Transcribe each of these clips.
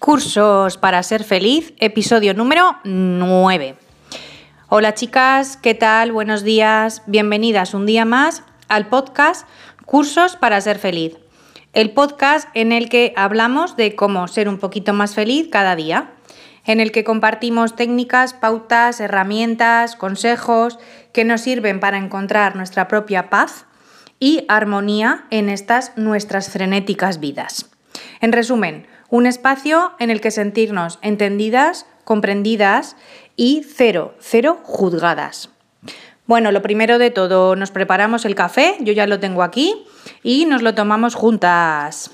Cursos para ser feliz, episodio número 9. Hola chicas, ¿qué tal? Buenos días, bienvenidas un día más al podcast Cursos para ser feliz. El podcast en el que hablamos de cómo ser un poquito más feliz cada día, en el que compartimos técnicas, pautas, herramientas, consejos que nos sirven para encontrar nuestra propia paz y armonía en estas nuestras frenéticas vidas. En resumen, un espacio en el que sentirnos entendidas, comprendidas y cero, cero juzgadas. Bueno, lo primero de todo, nos preparamos el café, yo ya lo tengo aquí, y nos lo tomamos juntas.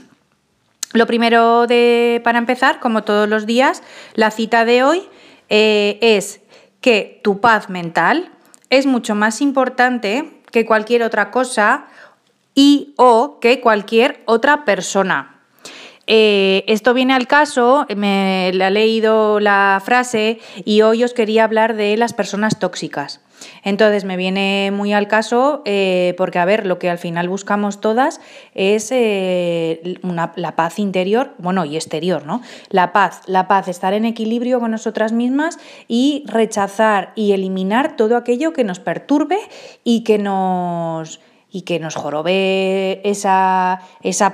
Lo primero de, para empezar, como todos los días, la cita de hoy eh, es que tu paz mental es mucho más importante que cualquier otra cosa y o que cualquier otra persona. Eh, esto viene al caso, me he leído la frase y hoy os quería hablar de las personas tóxicas. Entonces me viene muy al caso eh, porque, a ver, lo que al final buscamos todas es eh, la paz interior, bueno, y exterior, ¿no? La paz, la paz, estar en equilibrio con nosotras mismas y rechazar y eliminar todo aquello que nos perturbe y que nos, y que nos jorobe esa,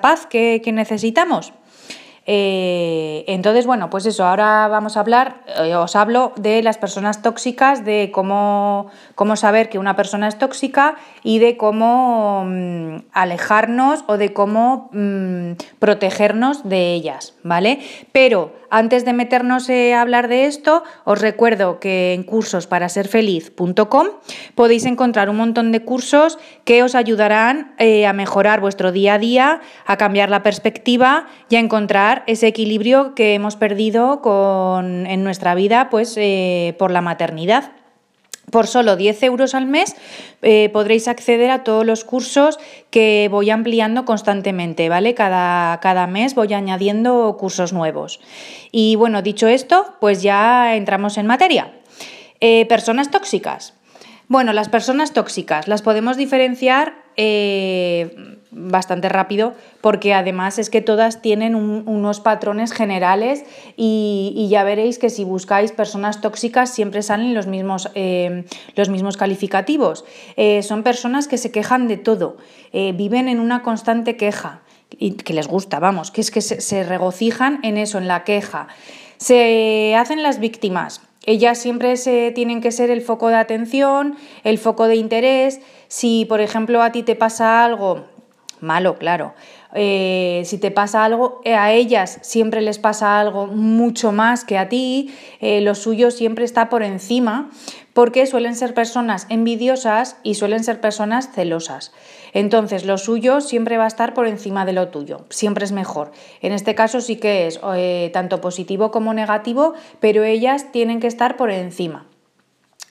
paz que necesitamos. Eh, entonces, bueno, pues eso, ahora vamos a hablar, eh, os hablo de las personas tóxicas, de cómo, cómo saber que una persona es tóxica y de cómo mm, alejarnos o de cómo mm, protegernos de ellas, ¿vale? Pero antes de meternos eh, a hablar de esto, os recuerdo que en cursosparasерfeliz.com podéis encontrar un montón de cursos que os ayudarán eh, a mejorar vuestro día a día, a cambiar la perspectiva y a encontrar ese equilibrio que hemos perdido en nuestra vida pues, eh, por la maternidad. Por solo 10 euros al mes eh, podréis acceder a todos los cursos que voy ampliando constantemente, ¿vale? Cada, cada, mes voy añadiendo cursos nuevos. Y bueno, dicho esto, pues ya entramos en materia. Eh, personas tóxicas. Bueno, las personas tóxicas las podemos diferenciar eh, bastante rápido porque además es que todas tienen unos patrones generales y, ya veréis que si buscáis personas tóxicas siempre salen los mismos, eh, los mismos calificativos. Eh, son personas que se quejan de todo, viven en una constante queja y que les gusta, vamos, que es que se regocijan en eso, en la queja. Se hacen las víctimas ellas siempre se tienen que ser el foco de atención, el foco de interés. Si, por ejemplo, a ti te pasa algo malo, claro, eh, si te pasa algo, eh, a ellas siempre les pasa algo mucho más que a ti, eh, lo suyo siempre está por encima, porque suelen ser personas envidiosas y suelen ser personas celosas. Entonces, lo suyo siempre va a estar por encima de lo tuyo, siempre es mejor. En este caso sí que es tanto positivo como negativo, pero ellas tienen que estar por encima.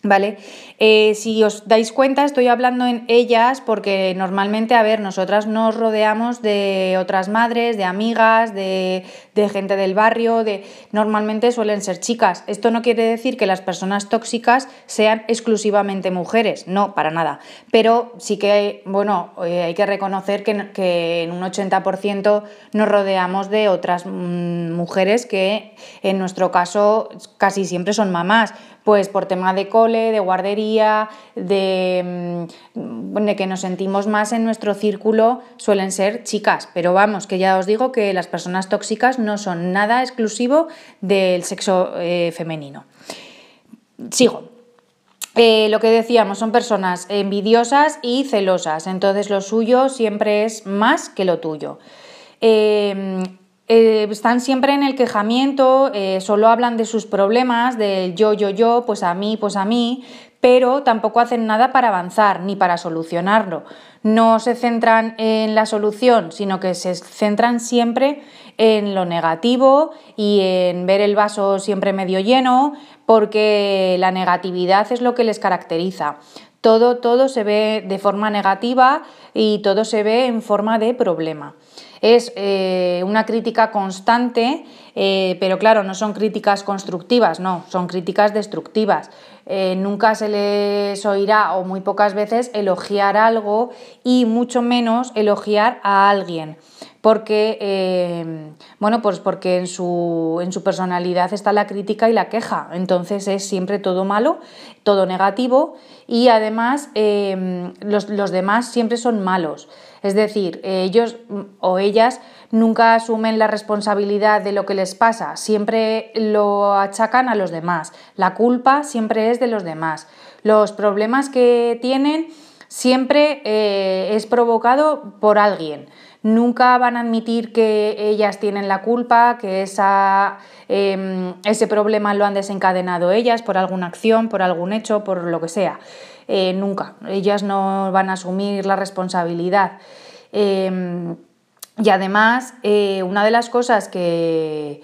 ¿Vale? Eh, si os dais cuenta, estoy hablando en ellas porque normalmente, a ver, nosotras nos rodeamos de otras madres, de amigas, de, gente del barrio, de normalmente suelen ser chicas. Esto no quiere decir que las personas tóxicas sean exclusivamente mujeres, no, para nada. Pero sí que, bueno, eh, hay que reconocer que, que en un 80% nos rodeamos de otras mm, mujeres que en nuestro caso casi siempre son mamás pues por tema de cole, de guardería, de, mm, de, que nos sentimos más en nuestro círculo, suelen ser chicas. Pero vamos, que ya os digo que las personas tóxicas no son nada exclusivo del sexo eh, femenino. Sigo. Eh, lo que decíamos, son personas envidiosas y celosas, entonces lo suyo siempre es más que lo tuyo. Eh, eh, están siempre en el quejamiento, solo hablan de sus problemas, del yo, yo, yo, pues a mí, pues a mí, pero tampoco hacen nada para avanzar ni para solucionarlo. No se centran en la solución, sino que se centran siempre en lo negativo y en ver el vaso siempre medio lleno, porque la negatividad es lo que les caracteriza. Todo, todo se ve de forma negativa y todo se ve en forma de problema es eh, una crítica constante, eh, pero claro, no son críticas constructivas, no, son críticas destructivas. Eh, nunca se les oirá o muy pocas veces elogiar algo y mucho menos elogiar a alguien. porque, eh, bueno, pues porque en su, en su personalidad está la crítica y la queja, entonces es siempre todo malo, todo negativo y además eh, los, los demás siempre son malos. Es decir, ellos o ellas nunca asumen la responsabilidad de lo que les pasa, siempre lo achacan a los demás. La culpa siempre es de los demás. Los problemas que tienen siempre eh, es provocado por alguien. Nunca van a admitir que ellas tienen la culpa, que esa, em, ese problema lo han desencadenado ellas por alguna acción, por algún hecho, por lo que sea. Eh, nunca. Ellas no van a asumir la responsabilidad. Y además, eh, una de las cosas que,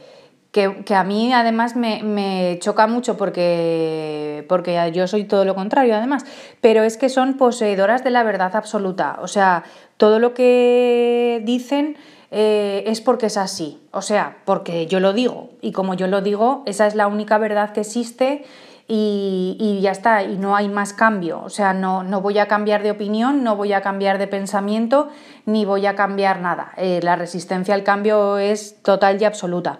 que, a mí además me, choca mucho porque, porque yo soy todo lo contrario además, pero es que son poseedoras de la verdad absoluta. O sea, todo lo que dicen eh, es porque es así. O sea, porque yo lo digo. Y como yo lo digo, esa es la única verdad que existe y, ya está, y no hay más cambio. O sea, no, no, voy a cambiar de opinión, no voy a cambiar de pensamiento, ni voy a cambiar nada. Eh, la resistencia al cambio es total y absoluta.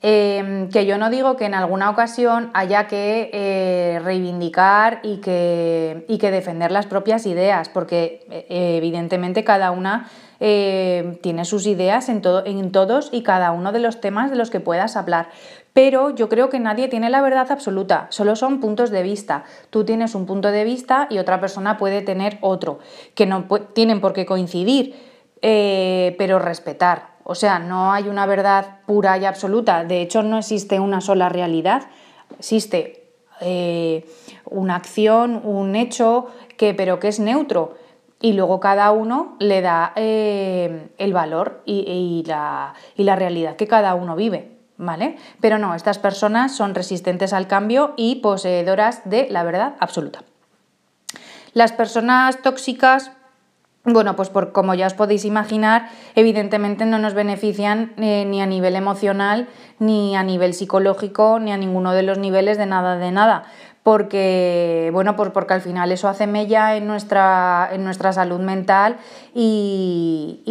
Em, que yo no digo que en alguna ocasión haya que eh, reivindicar y que, y que, defender las propias ideas, porque eh, evidentemente cada una tiene sus ideas en, todo, en todos y cada uno de los temas de los que puedas hablar pero yo creo que nadie tiene la verdad absoluta, solo son puntos de vista. Tú tienes un punto de vista y otra persona puede tener otro, que no tienen por qué coincidir, eh, pero respetar. O sea, no hay una verdad pura y absoluta, de hecho no existe una sola realidad, existe eh, una acción, un hecho, que, pero que es neutro. Y luego cada uno le da eh, el valor y la realidad que cada uno vive. ¿Vale? Pero no, estas personas son resistentes al cambio y poseedoras de la verdad absoluta. Las personas tóxicas, bueno, pues por, como ya os podéis imaginar, evidentemente no nos benefician eh, ni a nivel emocional, ni a nivel psicológico, ni a ninguno de los niveles de nada de nada. Porque, bueno, pues porque al final eso hace mella en nuestra, en nuestra salud mental y,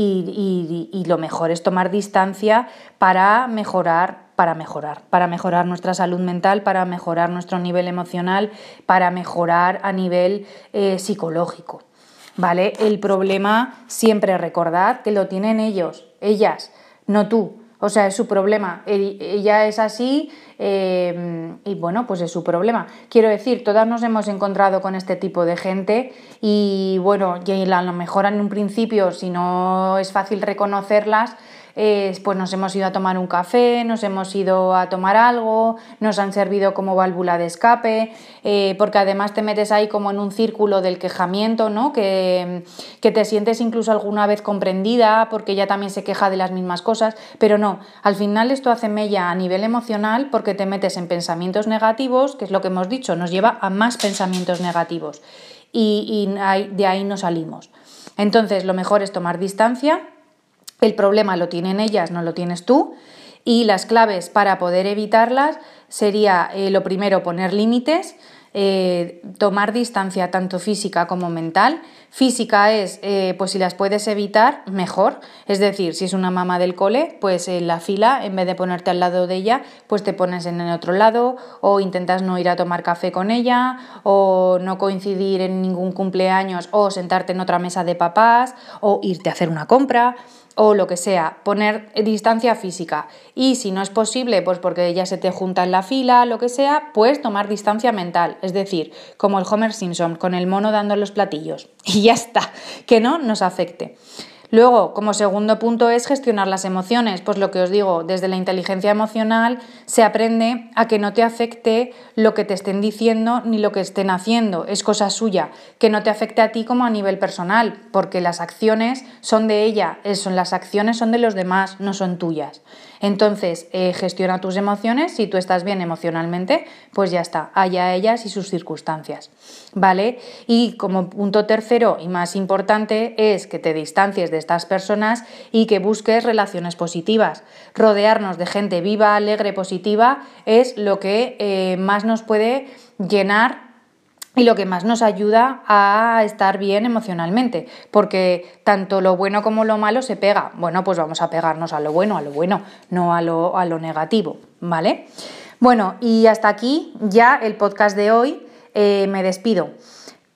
y lo mejor es tomar distancia para mejorar para mejorar, para mejorar nuestra salud mental, para mejorar nuestro nivel emocional, para mejorar a nivel eh, psicológico. ¿Vale? El problema siempre recordad que lo tienen ellos, ellas, no tú. O sea, es su problema. Ella es así eh, y bueno, pues es su problema. Quiero decir, todas nos hemos encontrado con este tipo de gente y bueno, y a lo mejor en un principio, si no es fácil reconocerlas, pues nos hemos ido a tomar un café, nos hemos ido a tomar algo, nos han servido como válvula de escape, eh, porque además te metes ahí como en un círculo del quejamiento, ¿no? Que, que te sientes incluso alguna vez comprendida porque ella también se queja de las mismas cosas, pero no, al final esto hace mella a nivel emocional porque te metes en pensamientos negativos, que es lo que hemos dicho, nos lleva a más pensamientos negativos y, y de ahí no salimos. Entonces, lo mejor es tomar distancia, el problema lo tienen ellas, no lo tienes tú. Y las claves para poder evitarlas sería eh, lo primero poner límites, eh, tomar distancia tanto física como mental. Física es, eh, pues si las puedes evitar, mejor. Es decir, si es una mamá del cole, pues en la fila, en vez de ponerte al lado de ella, pues te pones en el otro lado o intentas no ir a tomar café con ella o no coincidir en ningún cumpleaños o sentarte en otra mesa de papás o irte a hacer una compra o lo que sea, poner distancia física. Y si no es posible, pues porque ya se te junta en la fila, lo que sea, pues tomar distancia mental. Es decir, como el Homer Simpson, con el mono dando los platillos. Y ya está, que no nos afecte. Luego, como segundo punto es gestionar las emociones. Pues lo que os digo, desde la inteligencia emocional se aprende a que no te afecte lo que te estén diciendo ni lo que estén haciendo. Es cosa suya. Que no te afecte a ti como a nivel personal, porque las acciones son de ella, son, las acciones son de los demás, no son tuyas. Entonces, eh, gestiona tus emociones. Si tú estás bien emocionalmente, pues ya está, allá ellas y sus circunstancias. ¿Vale? Y como punto tercero y más importante es que te distancies de estas personas y que busques relaciones positivas. Rodearnos de gente viva, alegre, positiva es lo que eh, más nos puede llenar y lo que más nos ayuda a estar bien emocionalmente, porque tanto lo bueno como lo malo se pega. Bueno, pues vamos a pegarnos a lo bueno, a lo bueno, no a lo, a lo negativo, ¿vale? Bueno, y hasta aquí ya el podcast de hoy. Eh, me despido.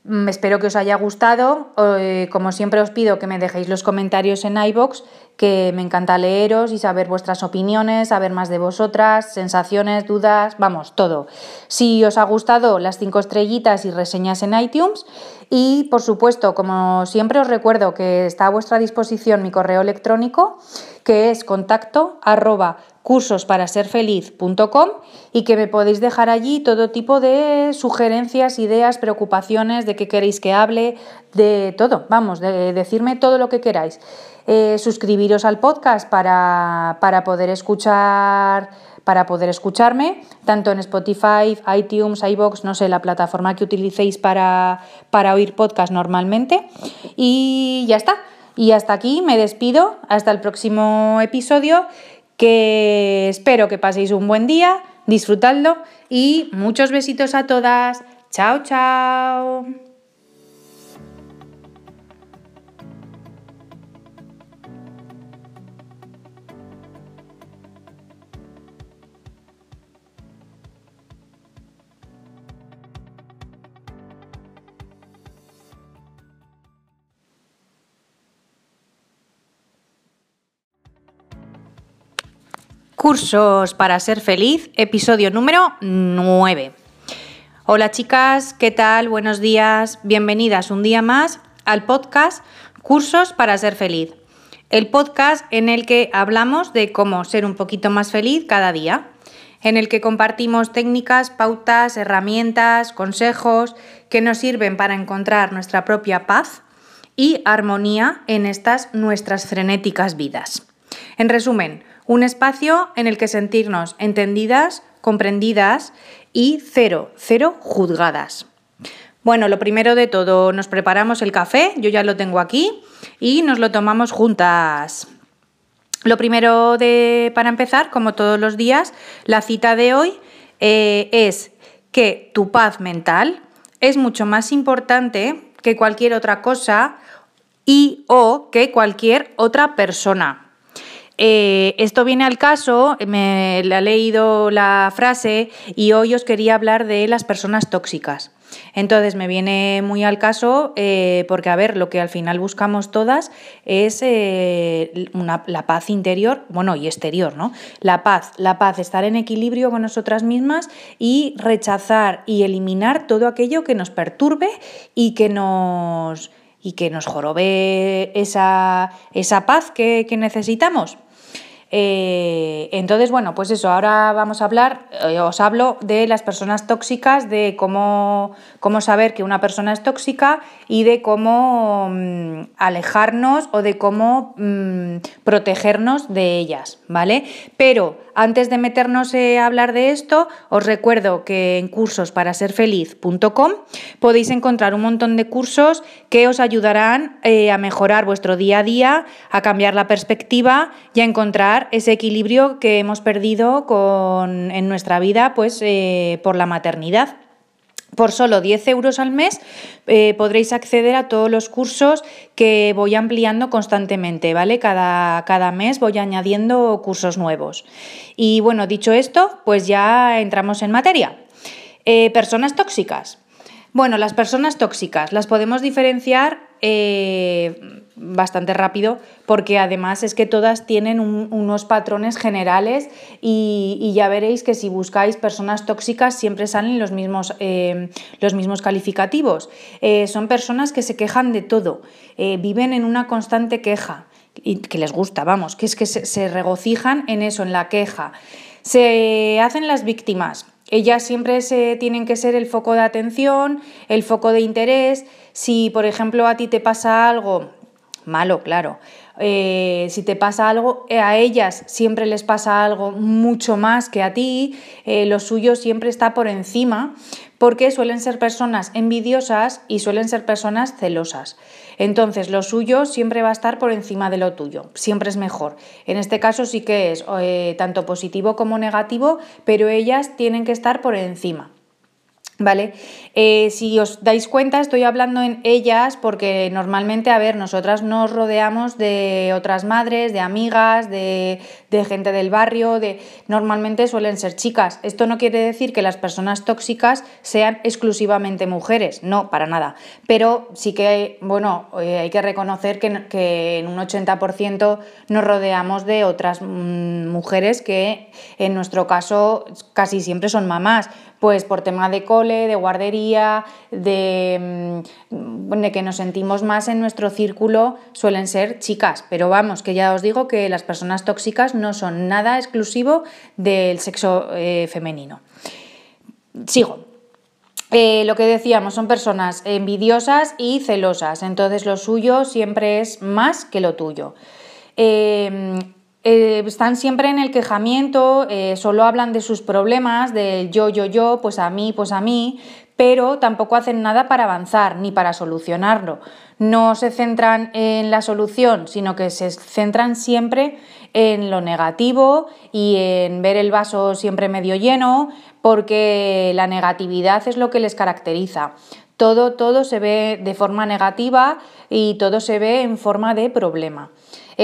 Mm, espero que os haya gustado. Eh, como siempre os pido que me dejéis los comentarios en iBox, que me encanta leeros y saber vuestras opiniones, saber más de vosotras, sensaciones, dudas, vamos, todo. Si os ha gustado, las cinco estrellitas y reseñas en iTunes. Y por supuesto, como siempre os recuerdo que está a vuestra disposición mi correo electrónico, que es contacto arroba cursosparasерfeliz.com y que me podéis dejar allí todo tipo de sugerencias, ideas, preocupaciones, de qué queréis que hable, de todo, vamos, de decirme todo lo que queráis. Eh, suscribiros al podcast para, poder escuchar para poder escucharme, tanto en Spotify, iTunes, iBox, no sé, la plataforma que utilicéis para, para oír podcast normalmente. Y ya está. Y hasta aquí me despido. Hasta el próximo episodio que espero que paséis un buen día, disfrutadlo y muchos besitos a todas. Chao, chao. Cursos para ser feliz, episodio número 9. Hola chicas, ¿qué tal? Buenos días, bienvenidas un día más al podcast Cursos para ser feliz. El podcast en el que hablamos de cómo ser un poquito más feliz cada día, en el que compartimos técnicas, pautas, herramientas, consejos que nos sirven para encontrar nuestra propia paz y armonía en estas nuestras frenéticas vidas. En resumen, un espacio en el que sentirnos entendidas, comprendidas y cero, cero juzgadas. Bueno, lo primero de todo, nos preparamos el café, yo ya lo tengo aquí, y nos lo tomamos juntas. Lo primero de, para empezar, como todos los días, la cita de hoy eh, es que tu paz mental es mucho más importante que cualquier otra cosa y o que cualquier otra persona. Eh, esto viene al caso, me he leído la frase y hoy os quería hablar de las personas tóxicas. Entonces me viene muy al caso eh, porque, a ver, lo que al final buscamos todas es eh, la paz interior, bueno, y exterior, ¿no? La paz, la paz, estar en equilibrio con nosotras mismas y rechazar y eliminar todo aquello que nos perturbe y que nos, y que nos jorobe esa, paz que necesitamos. Eh, entonces, bueno, pues eso, ahora vamos a hablar, eh, os hablo de las personas tóxicas, de cómo, cómo saber que una persona es tóxica y de cómo mm, alejarnos o de cómo mm, protegernos de ellas, ¿vale? Pero antes de meternos eh, a hablar de esto, os recuerdo que en cursosparasерfeliz.com podéis encontrar un montón de cursos que os ayudarán a mejorar vuestro día a día, a cambiar la perspectiva y a encontrar ese equilibrio que hemos perdido con, en nuestra vida pues, eh, por la maternidad. Por solo 10 euros al mes eh, podréis acceder a todos los cursos que voy ampliando constantemente, ¿vale? Cada, cada, mes voy añadiendo cursos nuevos. Y bueno, dicho esto, pues ya entramos en materia. Eh, personas tóxicas. Bueno, las personas tóxicas las podemos diferenciar bastante rápido porque además es que todas tienen unos patrones generales y, ya veréis que si buscáis personas tóxicas siempre salen los mismos, eh, los mismos calificativos. Eh, son personas que se quejan de todo, viven en una constante queja y que les gusta, vamos, que es que se regocijan en eso, en la queja. Se hacen las víctimas, ellas siempre se tienen que ser el foco de atención, el foco de interés. Si, por ejemplo, a ti te pasa algo malo, claro, eh, si te pasa algo, eh, a ellas siempre les pasa algo mucho más que a ti, eh, lo suyo siempre está por encima, porque suelen ser personas envidiosas y suelen ser personas celosas. Entonces, lo suyo siempre va a estar por encima de lo tuyo, siempre es mejor. En este caso sí que es tanto positivo como negativo, pero ellas tienen que estar por encima. ¿Vale? Eh, si os dais cuenta, estoy hablando en ellas porque normalmente, a ver, nosotras nos rodeamos de otras madres, de amigas, de, gente del barrio, de normalmente suelen ser chicas. Esto no quiere decir que las personas tóxicas sean exclusivamente mujeres, no, para nada. Pero sí que, bueno, eh, hay que reconocer que, que en un 80% nos rodeamos de otras mm, mujeres que en nuestro caso casi siempre son mamás pues por tema de cole, de guardería, de, mm, de, que nos sentimos más en nuestro círculo, suelen ser chicas. Pero vamos, que ya os digo que las personas tóxicas no son nada exclusivo del sexo eh, femenino. Sigo. Eh, lo que decíamos, son personas envidiosas y celosas, entonces lo suyo siempre es más que lo tuyo. Eh, eh, están siempre en el quejamiento, eh, solo hablan de sus problemas, del yo, yo, yo, pues a mí, pues a mí, pero tampoco hacen nada para avanzar ni para solucionarlo. No se centran en la solución, sino que se centran siempre en lo negativo y en ver el vaso siempre medio lleno, porque la negatividad es lo que les caracteriza. Todo, todo se ve de forma negativa y todo se ve en forma de problema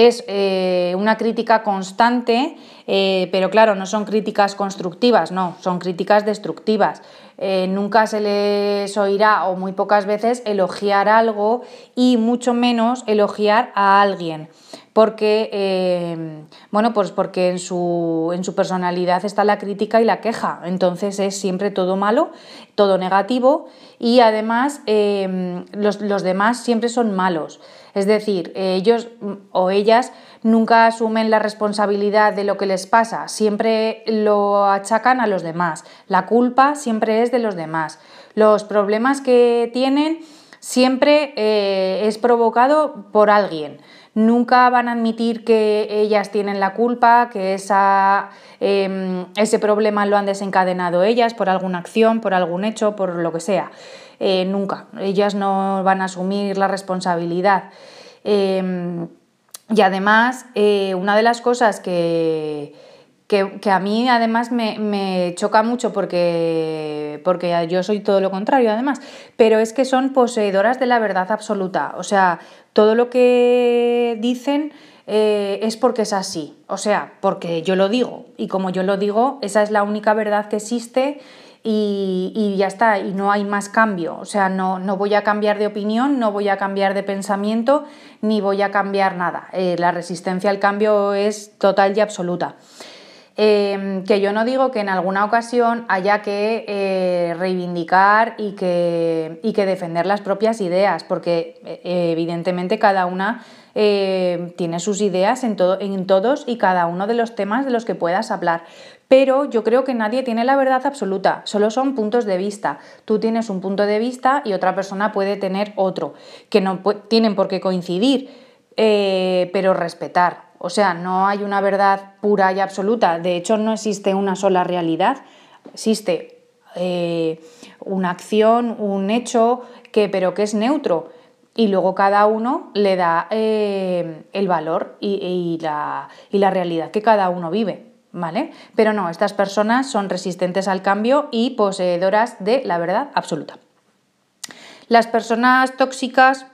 es eh, una crítica constante, eh, pero claro, no son críticas constructivas, no, son críticas destructivas. Eh, nunca se les oirá o muy pocas veces elogiar algo y mucho menos elogiar a alguien porque, bueno, pues porque en su, en su, personalidad está la crítica y la queja, entonces es siempre todo malo, todo negativo y además los, los, demás siempre son malos. Es decir, ellos o ellas nunca asumen la responsabilidad de lo que les pasa, siempre lo achacan a los demás. La culpa siempre es de los demás. Los problemas que tienen siempre eh, es provocado por alguien. Nunca van a admitir que ellas tienen la culpa, que esa, em, ese problema lo han desencadenado ellas por alguna acción, por algún hecho, por lo que sea. Eh, nunca. Ellas no van a asumir la responsabilidad. Em, y además, eh, una de las cosas que, que, a mí además me, choca mucho porque, porque yo soy todo lo contrario además, pero es que son poseedoras de la verdad absoluta. O sea, todo lo que dicen eh, es porque es así. O sea, porque yo lo digo. Y como yo lo digo, esa es la única verdad que existe y, ya está, y no hay más cambio. O sea, no, no, voy a cambiar de opinión, no voy a cambiar de pensamiento, ni voy a cambiar nada. Eh, la resistencia al cambio es total y absoluta. Em, que yo no digo que en alguna ocasión haya que eh, reivindicar y que, y que, defender las propias ideas, porque eh, evidentemente cada una tiene sus ideas en, todo, en todos y cada uno de los temas de los que puedas hablar. Pero yo creo que nadie tiene la verdad absoluta, solo son puntos de vista. Tú tienes un punto de vista y otra persona puede tener otro, que no tienen por qué coincidir, eh, pero respetar. O sea, no hay una verdad pura y absoluta. De hecho, no existe una sola realidad. Existe eh, una acción, un hecho, que, pero que es neutro. Y luego cada uno le da eh, el valor y la realidad que cada uno vive. ¿vale? Pero no, estas personas son resistentes al cambio y poseedoras de la verdad absoluta. Las personas tóxicas,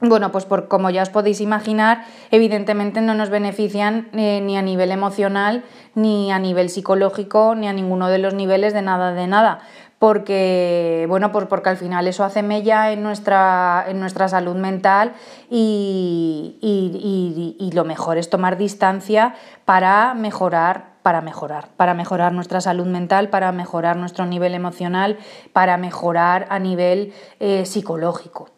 bueno, pues por, como ya os podéis imaginar, evidentemente no nos benefician eh, ni a nivel emocional, ni a nivel psicológico, ni a ninguno de los niveles de nada de nada porque, bueno, pues porque al final eso hace mella en nuestra, en nuestra salud mental y, y, lo mejor es tomar distancia para mejorar, para mejorar, para mejorar nuestra salud mental, para mejorar nuestro nivel emocional, para mejorar a nivel eh, psicológico.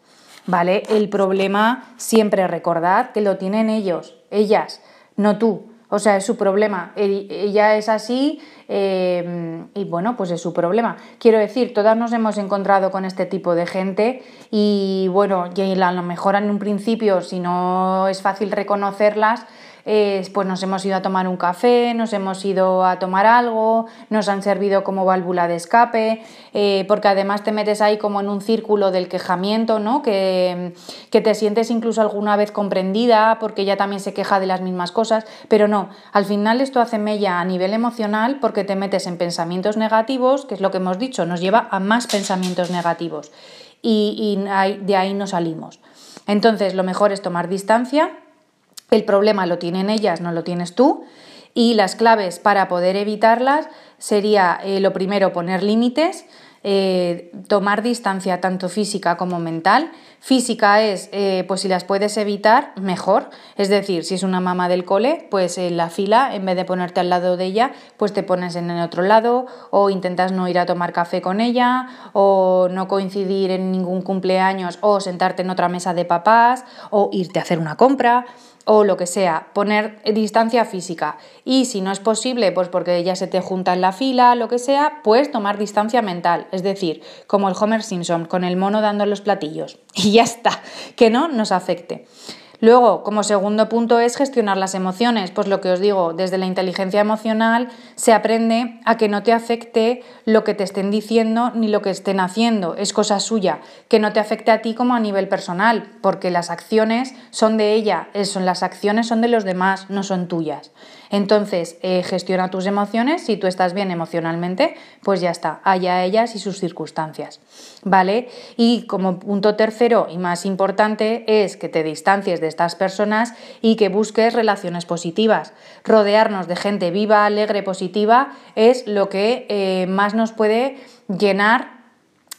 ¿Vale? El problema siempre recordad que lo tienen ellos, ellas, no tú. O sea, es su problema. Ella es así eh, y bueno, pues es su problema. Quiero decir, todas nos hemos encontrado con este tipo de gente y bueno, y a lo mejor en un principio, si no es fácil reconocerlas, pues nos hemos ido a tomar un café, nos hemos ido a tomar algo, nos han servido como válvula de escape, eh, porque además te metes ahí como en un círculo del quejamiento, ¿no? Que, que te sientes incluso alguna vez comprendida porque ella también se queja de las mismas cosas, pero no, al final esto hace mella a nivel emocional porque te metes en pensamientos negativos, que es lo que hemos dicho, nos lleva a más pensamientos negativos y, de ahí no salimos. Entonces, lo mejor es tomar distancia. El problema lo tienen ellas, no lo tienes tú. Y las claves para poder evitarlas sería, eh, lo primero, poner límites, eh, tomar distancia tanto física como mental. Física es, eh, pues si las puedes evitar, mejor. Es decir, si es una mamá del cole, pues en la fila, en vez de ponerte al lado de ella, pues te pones en el otro lado o intentas no ir a tomar café con ella o no coincidir en ningún cumpleaños o sentarte en otra mesa de papás o irte a hacer una compra o lo que sea, poner distancia física. Y si no es posible, pues porque ella se te junta en la fila, lo que sea, pues tomar distancia mental. Es decir, como el Homer Simpson, con el mono dando los platillos. Y ya está, que no nos afecte. Luego, como segundo punto es gestionar las emociones. Pues lo que os digo, desde la inteligencia emocional se aprende a que no te afecte lo que te estén diciendo ni lo que estén haciendo. Es cosa suya. Que no te afecte a ti como a nivel personal, porque las acciones son de ella, son, las acciones son de los demás, no son tuyas. Entonces, eh, gestiona tus emociones, si tú estás bien emocionalmente, pues ya está, allá ellas y sus circunstancias, ¿vale? Y como punto tercero y más importante es que te distancies de estas personas y que busques relaciones positivas. Rodearnos de gente viva, alegre, positiva es lo que eh, más nos puede llenar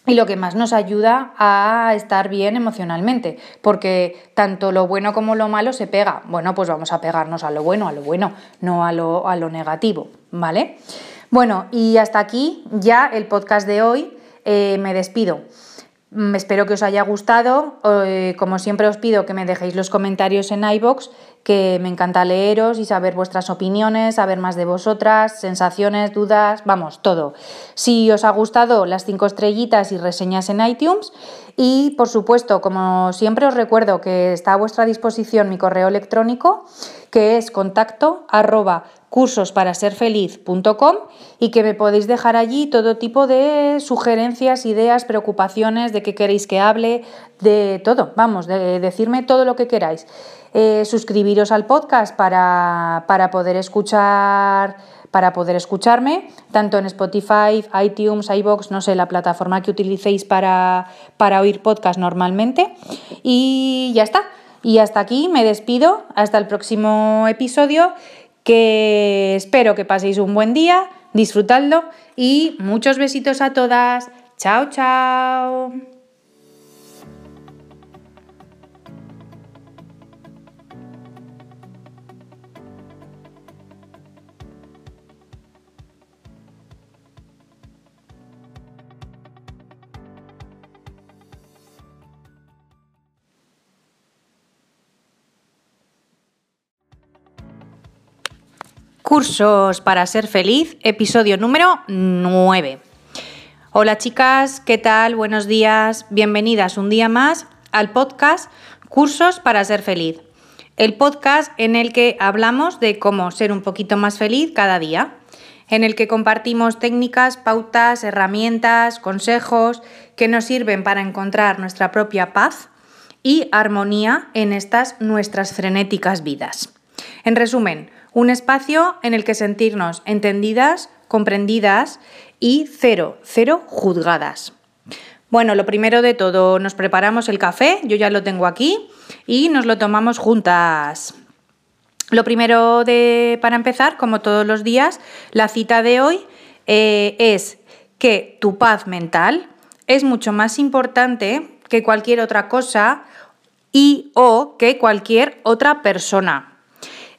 y lo que más nos ayuda a estar bien emocionalmente, porque tanto lo bueno como lo malo se pega. Bueno, pues vamos a pegarnos a lo bueno, a lo bueno, no a lo, a lo negativo, ¿vale? Bueno, y hasta aquí ya el podcast de hoy. Eh, me despido. Mm, espero que os haya gustado. Eh, como siempre os pido que me dejéis los comentarios en iBox, que me encanta leeros y saber vuestras opiniones, saber más de vosotras, sensaciones, dudas, vamos, todo. Si os ha gustado, las cinco estrellitas y reseñas en iTunes. Y por supuesto, como siempre os recuerdo que está a vuestra disposición mi correo electrónico, que es contacto arroba cursosparasерfeliz.com y que me podéis dejar allí todo tipo de sugerencias, ideas, preocupaciones, de qué queréis que hable, de todo, vamos, de decirme todo lo que queráis. Eh, suscribiros al podcast para, poder escuchar para poder escucharme, tanto en Spotify, iTunes, iBox, no sé, la plataforma que utilicéis para, para oír podcast normalmente. Y ya está. Y hasta aquí me despido. Hasta el próximo episodio que espero que paséis un buen día, disfrutadlo y muchos besitos a todas. Chao, chao. Cursos para ser feliz, episodio número 9. Hola chicas, ¿qué tal? Buenos días, bienvenidas un día más al podcast Cursos para ser feliz. El podcast en el que hablamos de cómo ser un poquito más feliz cada día, en el que compartimos técnicas, pautas, herramientas, consejos que nos sirven para encontrar nuestra propia paz y armonía en estas nuestras frenéticas vidas. En resumen, un espacio en el que sentirnos entendidas, comprendidas y cero, cero juzgadas. Bueno, lo primero de todo, nos preparamos el café, yo ya lo tengo aquí, y nos lo tomamos juntas. Lo primero de, para empezar, como todos los días, la cita de hoy eh, es que tu paz mental es mucho más importante que cualquier otra cosa y o que cualquier otra persona.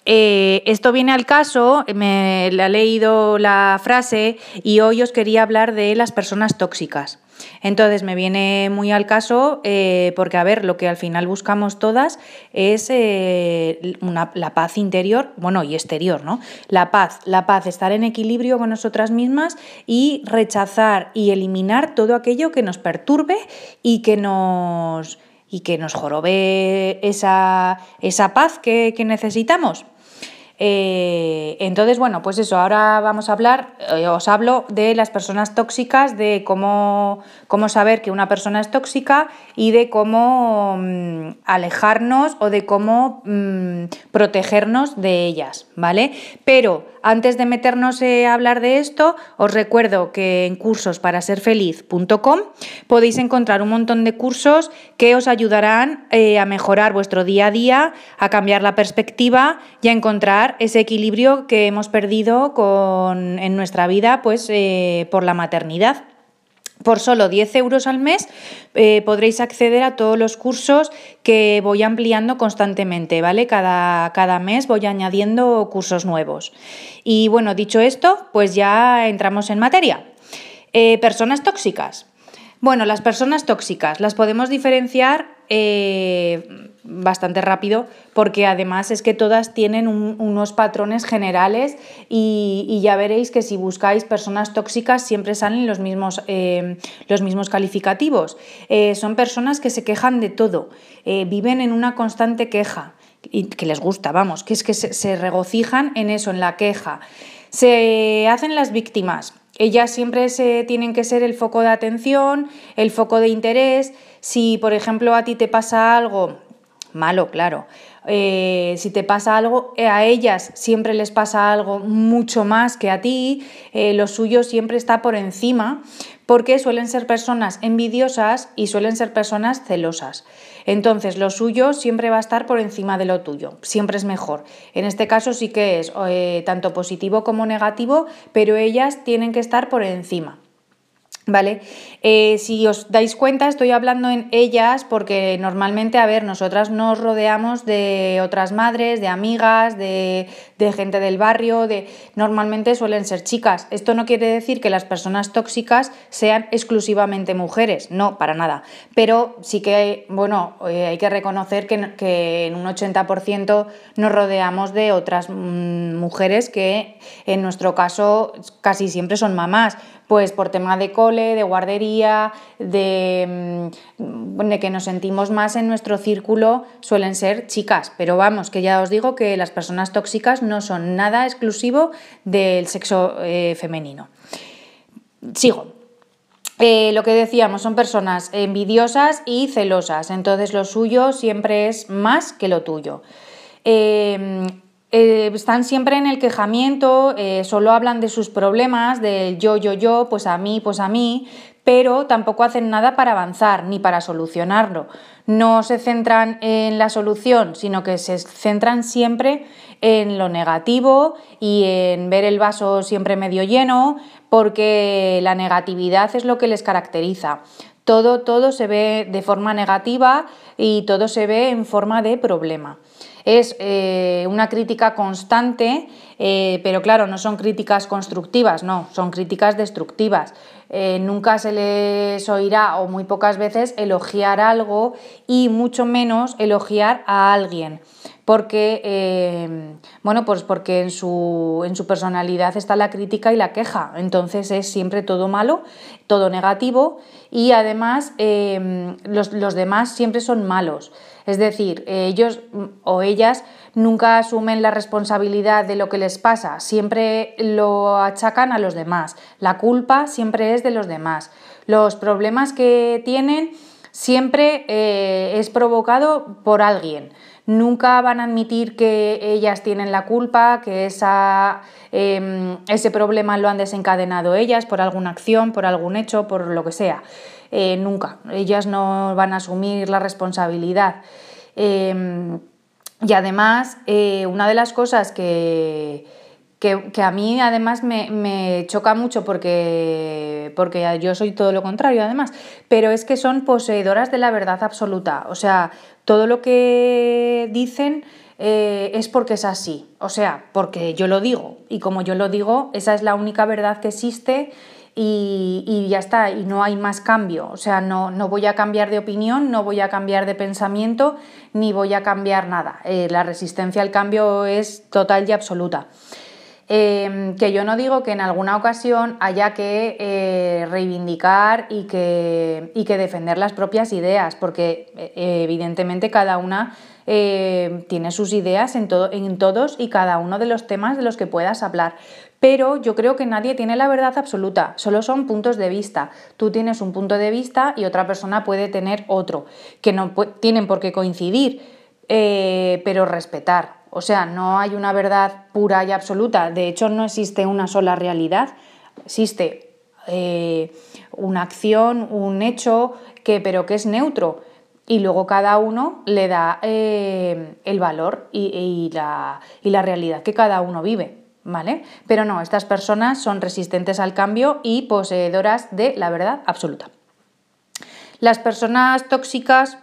Eh, esto viene al caso, me he leído la frase y hoy os quería hablar de las personas tóxicas. Entonces me viene muy al caso eh, porque, a ver, lo que al final buscamos todas es eh, la paz interior, bueno, y exterior, ¿no? La paz, la paz, estar en equilibrio con nosotras mismas y rechazar y eliminar todo aquello que nos perturbe y que nos, y que nos jorobe esa, esa paz que necesitamos. Eh, entonces, bueno, pues eso, ahora vamos a hablar, eh, os hablo de las personas tóxicas, de cómo, cómo saber que una persona es tóxica y de cómo mm, alejarnos o de cómo mm, protegernos de ellas, ¿vale? Pero antes de meternos eh, a hablar de esto, os recuerdo que en cursosparasерfeliz.com podéis encontrar un montón de cursos que os ayudarán a mejorar vuestro día a día, a cambiar la perspectiva y a encontrar ese equilibrio que hemos perdido en nuestra vida pues, eh, por la maternidad. Por solo 10 euros al mes eh, podréis acceder a todos los cursos que voy ampliando constantemente, ¿vale? Cada, cada, mes voy añadiendo cursos nuevos. Y bueno, dicho esto, pues ya entramos en materia. Eh, personas tóxicas. Bueno, las personas tóxicas las podemos diferenciar bastante rápido porque además es que todas tienen unos patrones generales y, ya veréis que si buscáis personas tóxicas siempre salen los mismos, eh, los mismos calificativos. Eh, son personas que se quejan de todo, viven en una constante queja y que les gusta, vamos, que es que se regocijan en eso, en la queja. Se hacen las víctimas ellas siempre se tienen que ser el foco de atención, el foco de interés. Si, por ejemplo, a ti te pasa algo, malo, claro, eh, si te pasa algo, eh, a ellas siempre les pasa algo mucho más que a ti, eh, lo suyo siempre está por encima, porque suelen ser personas envidiosas y suelen ser personas celosas. Entonces, lo suyo siempre va a estar por encima de lo tuyo, siempre es mejor. En este caso sí que es tanto positivo como negativo, pero ellas tienen que estar por encima. ¿Vale? Eh, si os dais cuenta, estoy hablando en ellas porque normalmente, a ver, nosotras nos rodeamos de otras madres, de amigas, de, gente del barrio, de normalmente suelen ser chicas. Esto no quiere decir que las personas tóxicas sean exclusivamente mujeres, no, para nada. Pero sí que, bueno, eh, hay que reconocer que, que en un 80% nos rodeamos de otras mm, mujeres que en nuestro caso casi siempre son mamás pues por tema de cole, de guardería, de, mm, de, que nos sentimos más en nuestro círculo, suelen ser chicas. Pero vamos, que ya os digo que las personas tóxicas no son nada exclusivo del sexo eh, femenino. Sigo. Eh, lo que decíamos, son personas envidiosas y celosas, entonces lo suyo siempre es más que lo tuyo. Eh, eh, están siempre en el quejamiento, eh, solo hablan de sus problemas, del yo, yo, yo, pues a mí, pues a mí, pero tampoco hacen nada para avanzar ni para solucionarlo. No se centran en la solución, sino que se centran siempre en lo negativo y en ver el vaso siempre medio lleno, porque la negatividad es lo que les caracteriza. Todo, todo se ve de forma negativa y todo se ve en forma de problema es eh, una crítica constante, eh, pero claro, no son críticas constructivas, no, son críticas destructivas. Eh, nunca se les oirá o muy pocas veces elogiar algo y mucho menos elogiar a alguien porque, bueno, pues porque en su, en su, personalidad está la crítica y la queja, entonces es siempre todo malo, todo negativo y además los, los, demás siempre son malos. Es decir, ellos o ellas nunca asumen la responsabilidad de lo que les pasa, siempre lo achacan a los demás. La culpa siempre es de los demás. Los problemas que tienen siempre eh, es provocado por alguien. Nunca van a admitir que ellas tienen la culpa, que em, ese problema lo han desencadenado ellas por alguna acción, por algún hecho, por lo que sea. Eh, nunca. Ellas no van a asumir la responsabilidad. Em, y además, eh, una de las cosas que, a mí además me, choca mucho porque, porque yo soy todo lo contrario además, pero es que son poseedoras de la verdad absoluta. O sea, todo lo que dicen eh, es porque es así. O sea, porque yo lo digo. Y como yo lo digo, esa es la única verdad que existe y, ya está, y no hay más cambio. O sea, no, no, voy a cambiar de opinión, no voy a cambiar de pensamiento, ni voy a cambiar nada. Eh, la resistencia al cambio es total y absoluta. Em, que yo no digo que en alguna ocasión haya que eh, reivindicar y que, y que, defender las propias ideas, porque eh, evidentemente cada una eh, tiene sus ideas en, todo, en todos y cada uno de los temas de los que puedas hablar. Pero yo creo que nadie tiene la verdad absoluta, solo son puntos de vista. Tú tienes un punto de vista y otra persona puede tener otro, que no tienen por qué coincidir, pero respetar. O sea, no hay una verdad pura y absoluta. De hecho, no existe una sola realidad. Existe eh, una acción, un hecho, que, pero que es neutro. Y luego cada uno le da eh, el valor y la realidad que cada uno vive. ¿Vale? Pero no, estas personas son resistentes al cambio y poseedoras de la verdad absoluta. Las personas tóxicas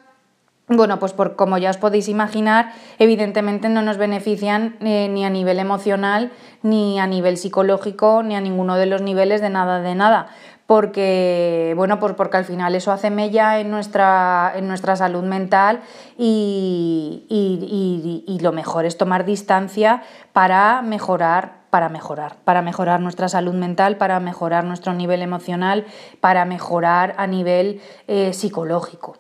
bueno, pues por, como ya os podéis imaginar, evidentemente no nos benefician eh, ni a nivel emocional, ni a nivel psicológico, ni a ninguno de los niveles de nada de nada. Porque, bueno, pues porque al final eso hace mella en nuestra, en nuestra salud mental y, y lo mejor es tomar distancia para mejorar para mejorar, para mejorar nuestra salud mental, para mejorar nuestro nivel emocional, para mejorar a nivel eh, psicológico.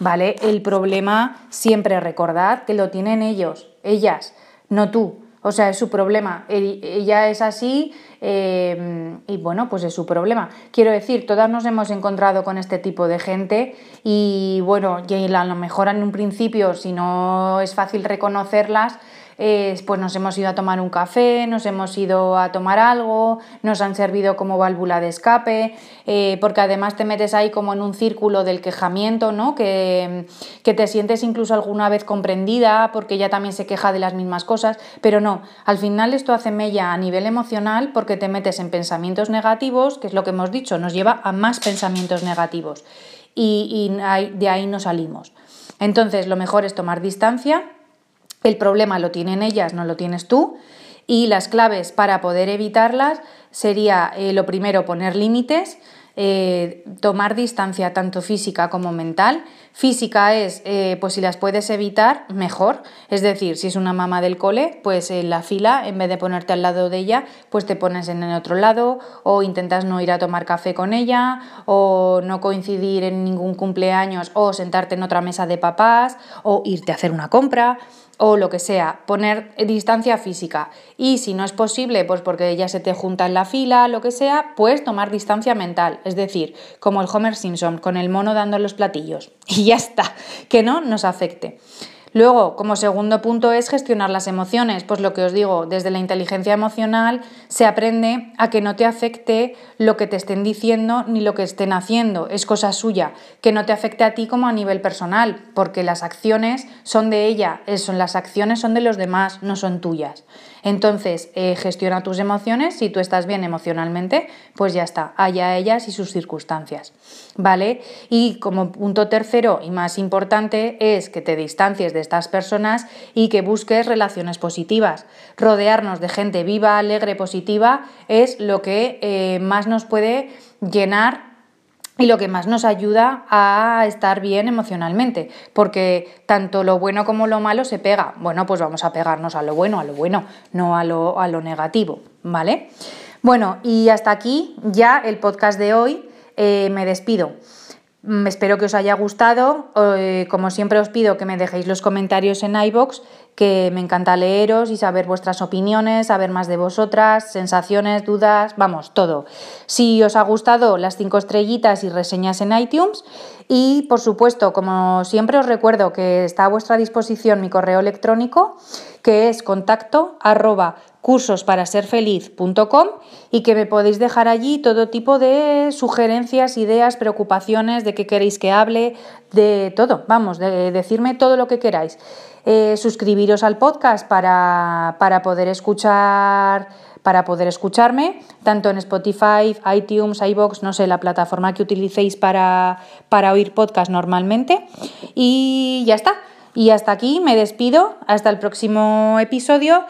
¿vale? El problema siempre recordad que lo tienen ellos, ellas, no tú. O sea, es su problema. Ella es así em, y bueno, pues es su problema. Quiero decir, todas nos hemos encontrado con este tipo de gente y bueno, y a lo mejor en un principio, si no es fácil reconocerlas, pues nos hemos ido a tomar un café, nos hemos ido a tomar algo, nos han servido como válvula de escape, eh, porque además te metes ahí como en un círculo del quejamiento, ¿no? Que, que te sientes incluso alguna vez comprendida porque ella también se queja de las mismas cosas, pero no, al final esto hace mella a nivel emocional porque te metes en pensamientos negativos, que es lo que hemos dicho, nos lleva a más pensamientos negativos y de ahí no salimos. Entonces, lo mejor es tomar distancia, el problema lo tienen ellas, no lo tienes tú. Y las claves para poder evitarlas sería eh, lo primero poner límites, eh, tomar distancia tanto física como mental. Física es, eh, pues si las puedes evitar, mejor. Es decir, si es una mamá del cole, pues en la fila, en vez de ponerte al lado de ella, pues te pones en el otro lado o intentas no ir a tomar café con ella o no coincidir en ningún cumpleaños o sentarte en otra mesa de papás o irte a hacer una compra o lo que sea, poner distancia física. Y si no es posible, pues porque ella se te junta en la fila, lo que sea, pues tomar distancia mental. Es decir, como el Homer Simpson, con el mono dando los platillos. Y ya está, que no nos afecte. Luego, como segundo punto es gestionar las emociones. Pues lo que os digo, desde la inteligencia emocional se aprende a que no te afecte lo que te estén diciendo ni lo que estén haciendo. Es cosa suya. Que no te afecte a ti como a nivel personal, porque las acciones son de ella, son, las acciones son de los demás, no son tuyas. Entonces, eh, gestiona tus emociones. Si tú estás bien emocionalmente, pues ya está, allá ellas y sus circunstancias. ¿Vale? Y como punto tercero y más importante es que te distancies de estas personas y que busques relaciones positivas. Rodearnos de gente viva, alegre, positiva es lo que eh, más nos puede llenar y lo que más nos ayuda a estar bien emocionalmente, porque tanto lo bueno como lo malo se pega. Bueno, pues vamos a pegarnos a lo bueno, a lo bueno, no a lo, a lo negativo, ¿vale? Bueno, y hasta aquí ya el podcast de hoy. Eh, me despido. Mm, espero que os haya gustado. Eh, como siempre os pido que me dejéis los comentarios en iBox, que me encanta leeros y saber vuestras opiniones, saber más de vosotras, sensaciones, dudas, vamos, todo. Si os ha gustado, las cinco estrellitas y reseñas en iTunes. Y por supuesto, como siempre os recuerdo que está a vuestra disposición mi correo electrónico, que es contacto cursosparasерfeliz.com y que me podéis dejar allí todo tipo de sugerencias, ideas, preocupaciones, de qué queréis que hable, de todo, vamos, de decirme todo lo que queráis. Eh, suscribiros al podcast para, para poder escuchar para poder escucharme, tanto en Spotify, iTunes, iBox, no sé, la plataforma que utilicéis para, para oír podcast normalmente. Y ya está. Y hasta aquí me despido. Hasta el próximo episodio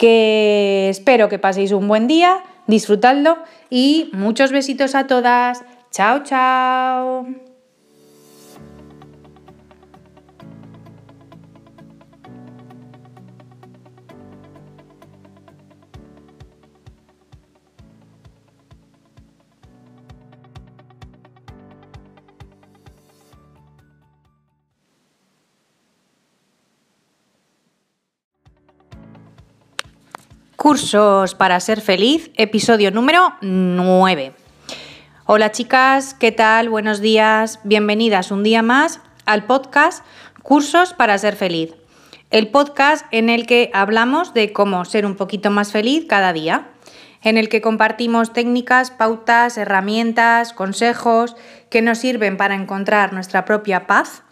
que espero que paséis un buen día, disfrutadlo y muchos besitos a todas. Chao, chao. Cursos para ser feliz, episodio número 9. Hola chicas, ¿qué tal? Buenos días, bienvenidas un día más al podcast Cursos para ser feliz. El podcast en el que hablamos de cómo ser un poquito más feliz cada día, en el que compartimos técnicas, pautas, herramientas, consejos que nos sirven para encontrar nuestra propia paz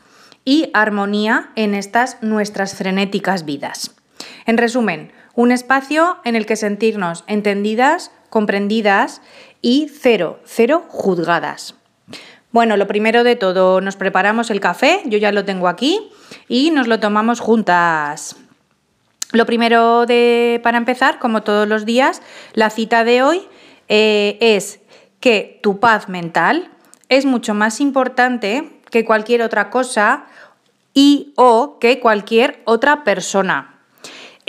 y armonía en estas nuestras frenéticas vidas. En resumen, un espacio en el que sentirnos entendidas, comprendidas y cero, cero juzgadas. Bueno, lo primero de todo, nos preparamos el café, yo ya lo tengo aquí, y nos lo tomamos juntas. Lo primero de, para empezar, como todos los días, la cita de hoy eh, es que tu paz mental es mucho más importante que cualquier otra cosa y o que cualquier otra persona.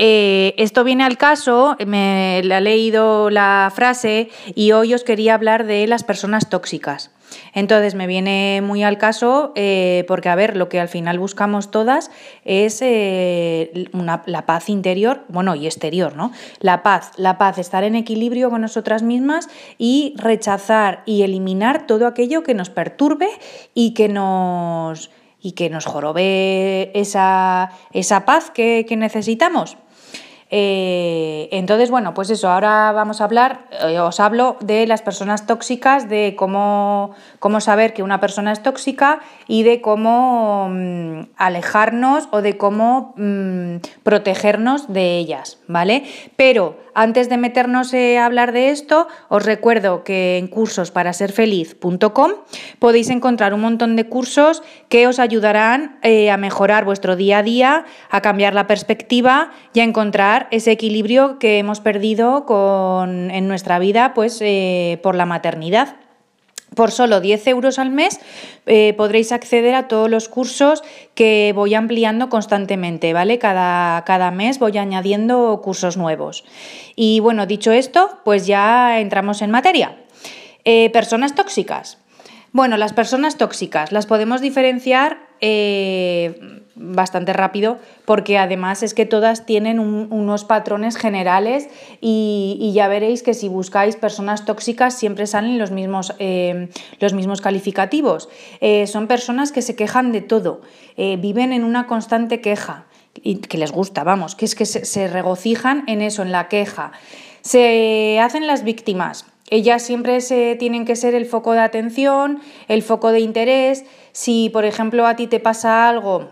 Eh, esto viene al caso, me he leído la frase y hoy os quería hablar de las personas tóxicas. Entonces me viene muy al caso eh, porque, a ver, lo que al final buscamos todas es eh, la paz interior, bueno, y exterior, ¿no? La paz, la paz, estar en equilibrio con nosotras mismas y rechazar y eliminar todo aquello que nos perturbe y que nos, y que nos jorobe esa, paz que necesitamos. Eh, entonces, bueno, pues eso, ahora vamos a hablar, eh, os hablo de las personas tóxicas, de cómo, cómo saber que una persona es tóxica y de cómo mm, alejarnos o de cómo mm, protegernos de ellas, ¿vale? Pero antes de meternos eh, a hablar de esto, os recuerdo que en cursosparasерfeliz.com podéis encontrar un montón de cursos que os ayudarán a mejorar vuestro día a día, a cambiar la perspectiva y a encontrar ese equilibrio que hemos perdido con, en nuestra vida pues, eh, por la maternidad. Por solo 10 euros al mes eh, podréis acceder a todos los cursos que voy ampliando constantemente, ¿vale? Cada, cada, mes voy añadiendo cursos nuevos. Y bueno, dicho esto, pues ya entramos en materia. Eh, personas tóxicas. Bueno, las personas tóxicas las podemos diferenciar bastante rápido porque además es que todas tienen unos patrones generales y, ya veréis que si buscáis personas tóxicas siempre salen los mismos, eh, los mismos calificativos. Eh, son personas que se quejan de todo, eh, viven en una constante queja y que les gusta, vamos, que es que se regocijan en eso, en la queja. Se hacen las víctimas. Ellas siempre se tienen que ser el foco de atención, el foco de interés. Si, por ejemplo, a ti te pasa algo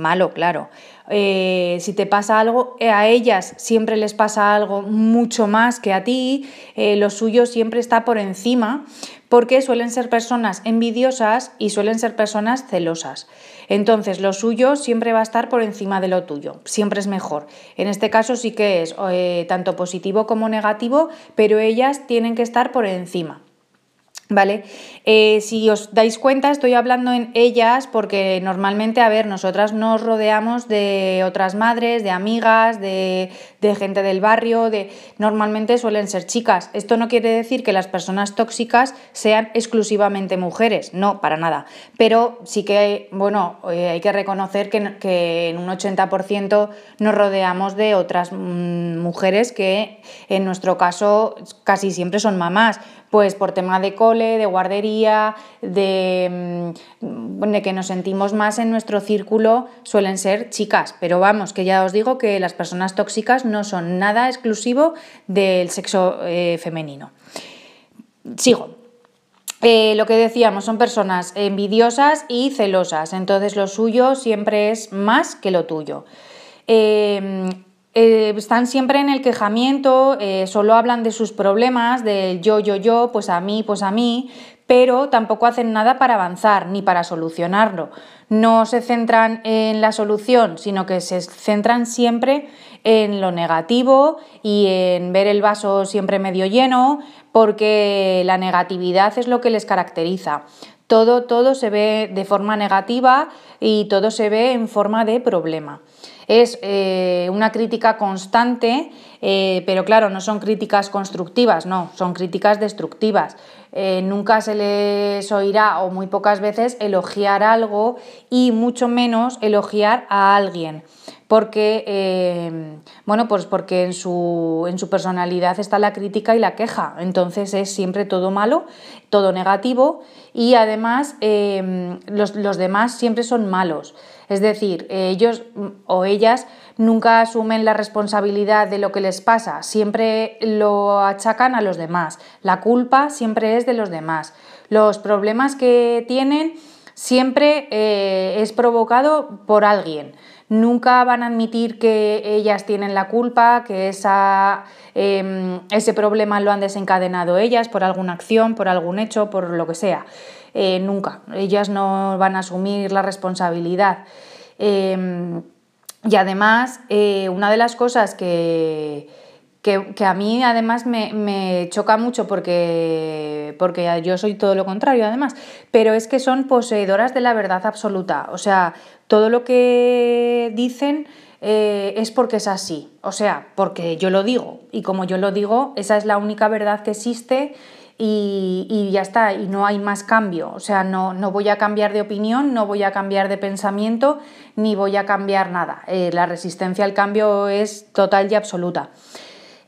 malo, claro. Eh, si te pasa algo, eh, a ellas siempre les pasa algo mucho más que a ti, eh, lo suyo siempre está por encima, porque suelen ser personas envidiosas y suelen ser personas celosas. Entonces, lo suyo siempre va a estar por encima de lo tuyo, siempre es mejor. En este caso sí que es tanto positivo como negativo, pero ellas tienen que estar por encima. ¿Vale? Eh, si os dais cuenta, estoy hablando en ellas porque normalmente, a ver, nosotras nos rodeamos de otras madres, de amigas, de, gente del barrio, de normalmente suelen ser chicas. Esto no quiere decir que las personas tóxicas sean exclusivamente mujeres, no, para nada. Pero sí que, bueno, eh, hay que reconocer que, que en un 80% nos rodeamos de otras mm, mujeres que en nuestro caso casi siempre son mamás pues por tema de cole, de guardería, de, mm, de, que nos sentimos más en nuestro círculo, suelen ser chicas. Pero vamos, que ya os digo que las personas tóxicas no son nada exclusivo del sexo eh, femenino. Sigo. Eh, lo que decíamos, son personas envidiosas y celosas, entonces lo suyo siempre es más que lo tuyo. Eh, eh, están siempre en el quejamiento, eh, solo hablan de sus problemas, del yo, yo, yo, pues a mí, pues a mí, pero tampoco hacen nada para avanzar ni para solucionarlo. No se centran en la solución, sino que se centran siempre en lo negativo y en ver el vaso siempre medio lleno, porque la negatividad es lo que les caracteriza. Todo, todo se ve de forma negativa y todo se ve en forma de problema es eh, una crítica constante, eh, pero claro, no son críticas constructivas, no, son críticas destructivas. Eh, nunca se les oirá o muy pocas veces elogiar algo y mucho menos elogiar a alguien porque, bueno, pues porque en su, en su personalidad está la crítica y la queja. Entonces es siempre todo malo, todo negativo y además los, los demás siempre son malos. Es decir, ellos o ellas nunca asumen la responsabilidad de lo que les pasa, siempre lo achacan a los demás. La culpa siempre es de los demás. Los problemas que tienen siempre eh, es provocado por alguien. Nunca van a admitir que ellas tienen la culpa, que esa, em, ese problema lo han desencadenado ellas por alguna acción, por algún hecho, por lo que sea. Eh, nunca. Ellas no van a asumir la responsabilidad. Em, y además, eh, una de las cosas que, que, a mí además me, choca mucho porque, porque yo soy todo lo contrario además, pero es que son poseedoras de la verdad absoluta, o sea, todo lo que dicen eh, es porque es así, o sea, porque yo lo digo y como yo lo digo, esa es la única verdad que existe y, ya está, y no hay más cambio. O sea, no, no, voy a cambiar de opinión, no voy a cambiar de pensamiento, ni voy a cambiar nada. Eh, la resistencia al cambio es total y absoluta.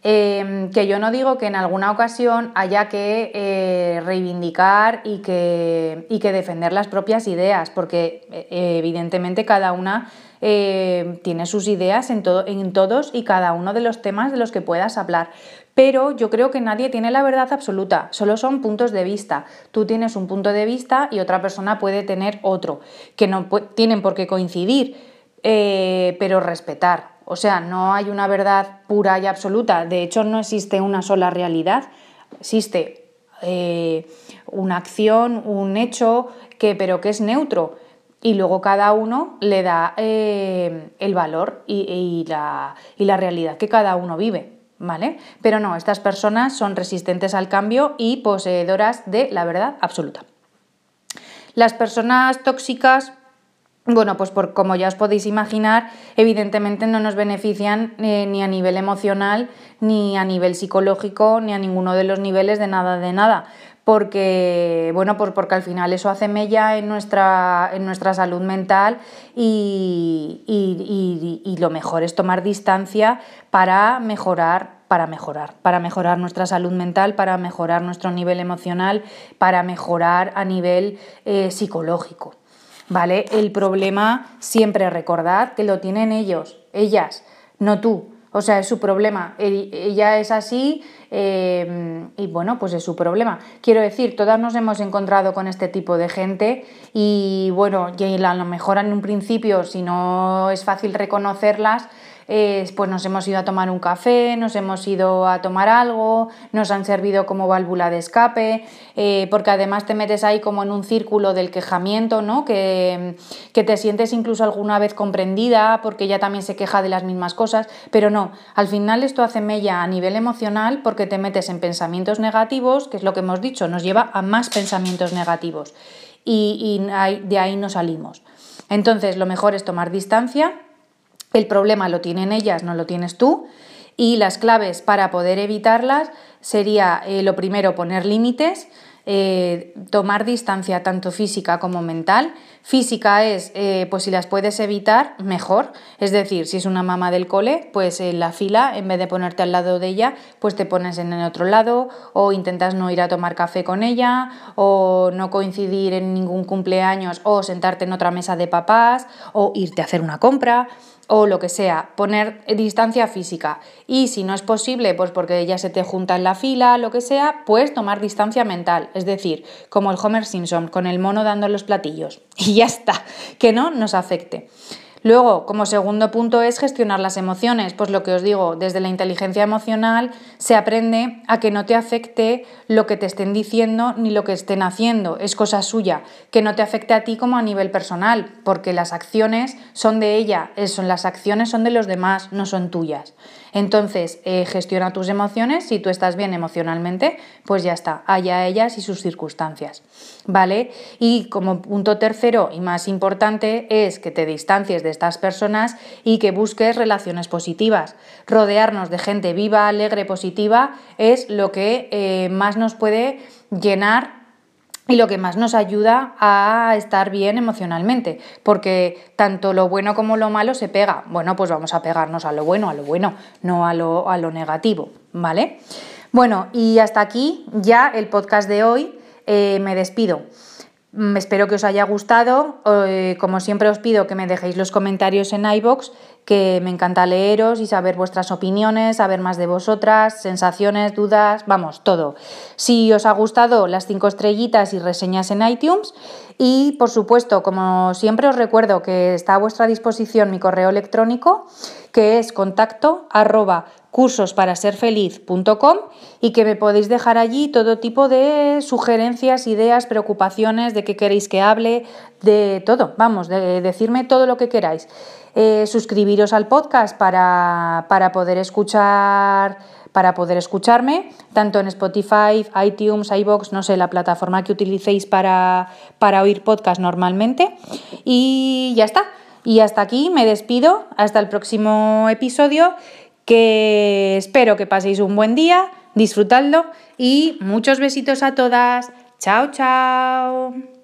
Em, que yo no digo que en alguna ocasión haya que eh, reivindicar y que, que, defender las propias ideas, porque eh, evidentemente cada una eh, tiene sus ideas en, en todos y cada uno de los temas de los que puedas hablar. Pero yo creo que nadie tiene la verdad absoluta, solo son puntos de vista. Tú tienes un punto de vista y otra persona puede tener otro, que no tienen por qué coincidir, pero respetar. O sea, no hay una verdad pura y absoluta. De hecho, no existe una sola realidad. Existe eh, una acción, un hecho, que, pero que es neutro. Y luego cada uno le da eh, el valor y, la, y la realidad que cada uno vive. ¿Vale? Pero no, estas personas son resistentes al cambio y poseedoras de la verdad absoluta. Las personas tóxicas bueno, pues por, como ya os podéis imaginar, evidentemente no nos benefician eh, ni a nivel emocional, ni a nivel psicológico, ni a ninguno de los niveles de nada de nada. Porque, bueno, pues porque al final eso hace mella en nuestra, en nuestra salud mental y, y lo mejor es tomar distancia para mejorar para mejorar, para mejorar nuestra salud mental, para mejorar nuestro nivel emocional, para mejorar a nivel eh, psicológico. ¿Vale? El problema siempre recordad que lo tienen ellos, ellas, no tú. O sea, es su problema. Ella es así eh, y bueno, pues es su problema. Quiero decir, todas nos hemos encontrado con este tipo de gente y bueno, y a lo mejor en un principio, si no es fácil reconocerlas, pues nos hemos ido a tomar un café, nos hemos ido a tomar algo, nos han servido como válvula de escape, eh, porque además te metes ahí como en un círculo del quejamiento, ¿no? Que, que te sientes incluso alguna vez comprendida porque ella también se queja de las mismas cosas, pero no, al final esto hace mella a nivel emocional porque te metes en pensamientos negativos, que es lo que hemos dicho, nos lleva a más pensamientos negativos y, y de ahí no salimos. Entonces, lo mejor es tomar distancia el problema lo tienen ellas, no lo tienes tú. Y las claves para poder evitarlas sería eh, lo primero poner límites, eh, tomar distancia tanto física como mental. Física es, eh, pues si las puedes evitar, mejor. Es decir, si es una mamá del cole, pues en la fila, en vez de ponerte al lado de ella, pues te pones en el otro lado o intentas no ir a tomar café con ella o no coincidir en ningún cumpleaños o sentarte en otra mesa de papás o irte a hacer una compra o lo que sea, poner distancia física. Y si no es posible, pues porque ella se te junta en la fila, lo que sea, pues tomar distancia mental. Es decir, como el Homer Simpson, con el mono dando los platillos. Y ya está, que no nos afecte. Luego, como segundo punto es gestionar las emociones. Pues lo que os digo, desde la inteligencia emocional se aprende a que no te afecte lo que te estén diciendo ni lo que estén haciendo. Es cosa suya. Que no te afecte a ti como a nivel personal, porque las acciones son de ella, son, las acciones son de los demás, no son tuyas. Entonces, eh, gestiona tus emociones. Si tú estás bien emocionalmente, pues ya está, allá ellas y sus circunstancias. ¿Vale? Y como punto tercero y más importante es que te distancies de estas personas y que busques relaciones positivas. Rodearnos de gente viva, alegre, positiva es lo que eh, más nos puede llenar y lo que más nos ayuda a estar bien emocionalmente, porque tanto lo bueno como lo malo se pega. Bueno, pues vamos a pegarnos a lo bueno, a lo bueno, no a lo, a lo negativo, ¿vale? Bueno, y hasta aquí ya el podcast de hoy. Eh, me despido. Mm, espero que os haya gustado. Eh, como siempre os pido que me dejéis los comentarios en iBox, que me encanta leeros y saber vuestras opiniones, saber más de vosotras, sensaciones, dudas, vamos, todo. Si os ha gustado, las cinco estrellitas y reseñas en iTunes. Y por supuesto, como siempre os recuerdo que está a vuestra disposición mi correo electrónico, que es contacto arroba cursosparasерfeliz.com y que me podéis dejar allí todo tipo de sugerencias, ideas, preocupaciones, de qué queréis que hable, de todo, vamos, de decirme todo lo que queráis. Eh, suscribiros al podcast para, poder escuchar para poder escucharme, tanto en Spotify, iTunes, iBox, no sé, la plataforma que utilicéis para, para oír podcast normalmente. Y ya está. Y hasta aquí me despido. Hasta el próximo episodio que espero que paséis un buen día, disfrutadlo y muchos besitos a todas. Chao, chao.